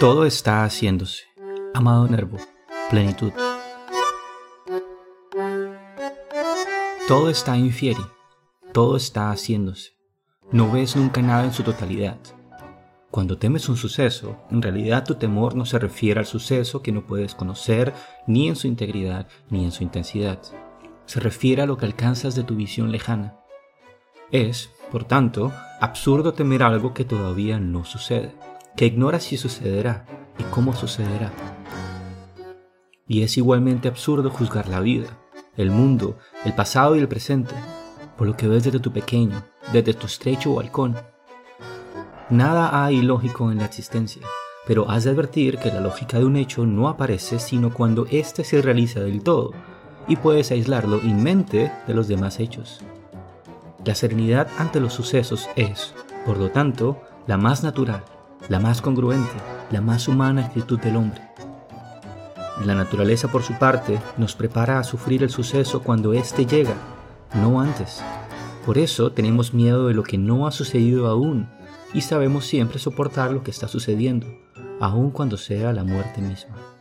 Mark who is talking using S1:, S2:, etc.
S1: Todo está haciéndose. Amado Nervo, plenitud. Todo está infieri, todo está haciéndose. No ves nunca nada en su totalidad. Cuando temes un suceso, en realidad tu temor no se refiere al suceso que no puedes conocer ni en su integridad ni en su intensidad. Se refiere a lo que alcanzas de tu visión lejana. Es, por tanto, absurdo temer algo que todavía no sucede, que ignora si sucederá y cómo sucederá. Y es igualmente absurdo juzgar la vida, el mundo, el pasado y el presente, por lo que ves desde tu pequeño, desde tu estrecho balcón. Nada hay ilógico en la existencia, pero has de advertir que la lógica de un hecho no aparece sino cuando éste se realiza del todo, y puedes aislarlo en mente de los demás hechos. La serenidad ante los sucesos es, por lo tanto, la más natural, la más congruente, la más humana actitud del hombre. La naturaleza, por su parte, nos prepara a sufrir el suceso cuando éste llega, no antes. Por eso tenemos miedo de lo que no ha sucedido aún y sabemos siempre soportar lo que está sucediendo, aun cuando sea la muerte misma.